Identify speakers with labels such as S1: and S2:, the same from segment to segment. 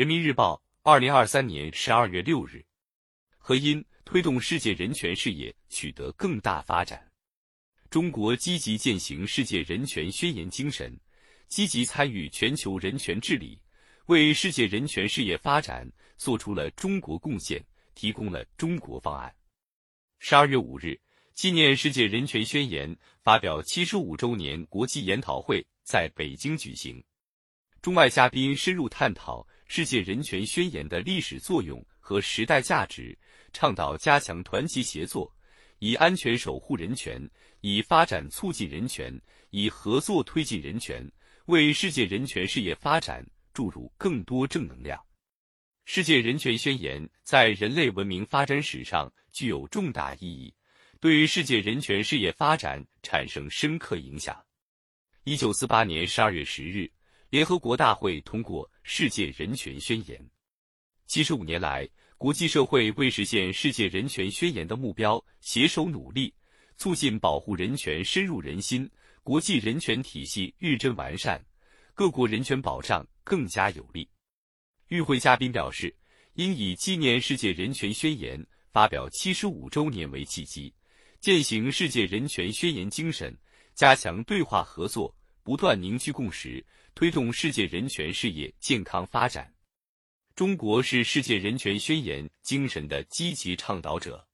S1: 人民日报，二零二三年十二月六日。何因推动世界人权事业取得更大发展？中国积极践行世界人权宣言精神，积极参与全球人权治理，为世界人权事业发展做出了中国贡献，提供了中国方案。十二月五日，纪念世界人权宣言发表七十五周年国际研讨会在北京举行，中外嘉宾深入探讨。世界人权宣言的历史作用和时代价值，倡导加强团结协作，以安全守护人权，以发展促进人权，以合作推进人权，为世界人权事业发展注入更多正能量。世界人权宣言在人类文明发展史上具有重大意义，对于世界人权事业发展产生深刻影响。一九四八年十二月十日。联合国大会通过《世界人权宣言》。七十五年来，国际社会为实现《世界人权宣言》的目标携手努力，促进保护人权深入人心，国际人权体系日臻完善，各国人权保障更加有力。与会嘉宾表示，应以纪念《世界人权宣言》发表七十五周年为契机，践行《世界人权宣言》精神，加强对话合作，不断凝聚共识。推动世界人权事业健康发展。中国是世界人权宣言精神的积极倡导者。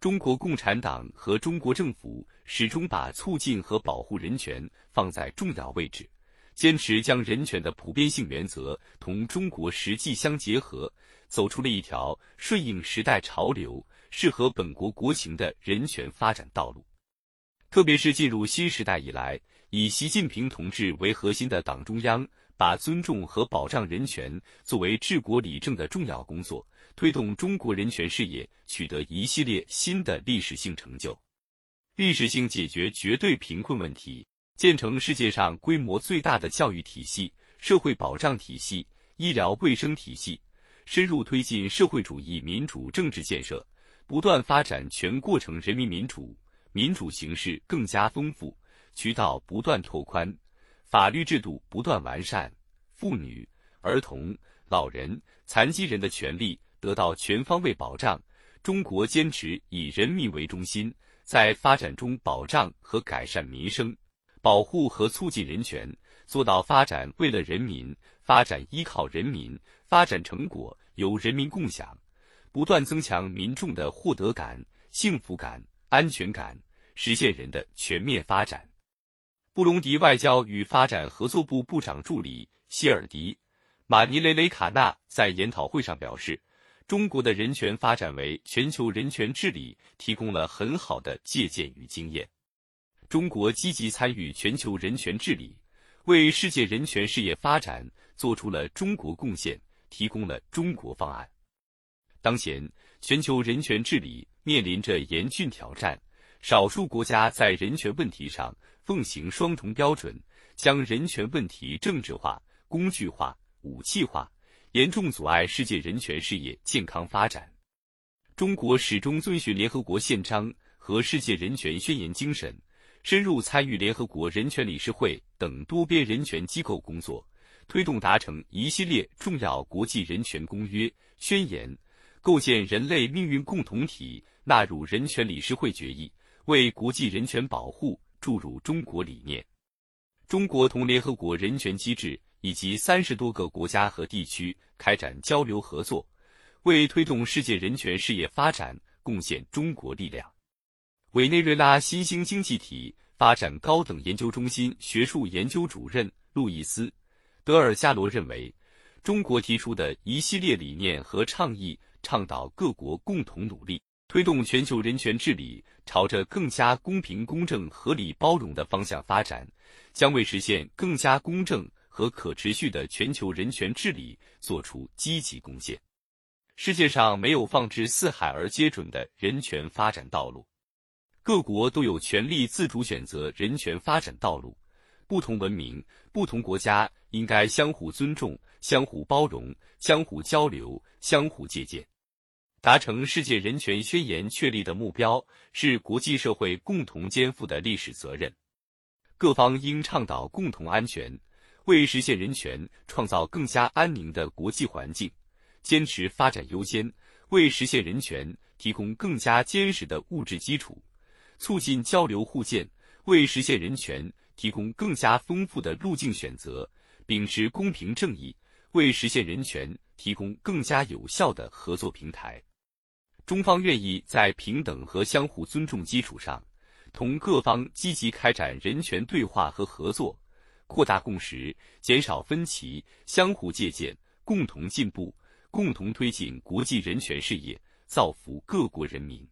S1: 中国共产党和中国政府始终把促进和保护人权放在重要位置，坚持将人权的普遍性原则同中国实际相结合，走出了一条顺应时代潮流、适合本国国情的人权发展道路。特别是进入新时代以来。以习近平同志为核心的党中央，把尊重和保障人权作为治国理政的重要工作，推动中国人权事业取得一系列新的历史性成就。历史性解决绝对贫困问题，建成世界上规模最大的教育体系、社会保障体系、医疗卫生体系，深入推进社会主义民主政治建设，不断发展全过程人民民主，民主形式更加丰富。渠道不断拓宽，法律制度不断完善，妇女、儿童、老人、残疾人的权利得到全方位保障。中国坚持以人民为中心，在发展中保障和改善民生，保护和促进人权，做到发展为了人民，发展依靠人民，发展成果由人民共享，不断增强民众的获得感、幸福感、安全感，实现人的全面发展。布隆迪外交与发展合作部部长助理希尔迪·马尼雷雷卡纳在研讨会上表示，中国的人权发展为全球人权治理提供了很好的借鉴与经验。中国积极参与全球人权治理，为世界人权事业发展做出了中国贡献，提供了中国方案。当前，全球人权治理面临着严峻挑战，少数国家在人权问题上。奉行双重标准，将人权问题政治化、工具化、武器化，严重阻碍世界人权事业健康发展。中国始终遵循联合国宪章和世界人权宣言精神，深入参与联合国人权理事会等多边人权机构工作，推动达成一系列重要国际人权公约、宣言，构建人类命运共同体，纳入人权理事会决议，为国际人权保护。注入中国理念，中国同联合国人权机制以及三十多个国家和地区开展交流合作，为推动世界人权事业发展贡献中国力量。委内瑞拉新兴经济体发展高等研究中心学术研究主任路易斯·德尔加罗认为，中国提出的一系列理念和倡议，倡导各国共同努力。推动全球人权治理朝着更加公平、公正、合理、包容的方向发展，将为实现更加公正和可持续的全球人权治理做出积极贡献。世界上没有放之四海而皆准的人权发展道路，各国都有权利自主选择人权发展道路。不同文明、不同国家应该相互尊重、相互包容、相互交流、相互借鉴。达成世界人权宣言确立的目标是国际社会共同肩负的历史责任。各方应倡导共同安全，为实现人权创造更加安宁的国际环境，坚持发展优先，为实现人权提供更加坚实的物质基础，促进交流互鉴，为实现人权提供更加丰富的路径选择，秉持公平正义，为实现人权提供更加有效的合作平台。中方愿意在平等和相互尊重基础上，同各方积极开展人权对话和合作。扩大共识，减少分歧，相互借鉴，共同进步，共同推进国际人权事业，造福各国人民。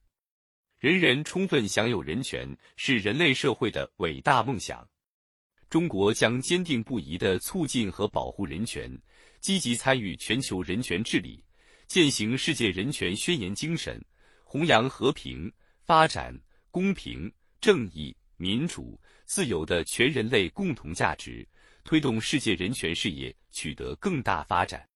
S1: 人人充分享有人权是人类社会的伟大梦想。中国将坚定不移地促进和保护人权，积极参与全球人权治理，践行世界人权宣言精神，弘扬和平、发展、公平、正义。民主、自由的全人类共同价值，推动世界人权事业取得更大发展。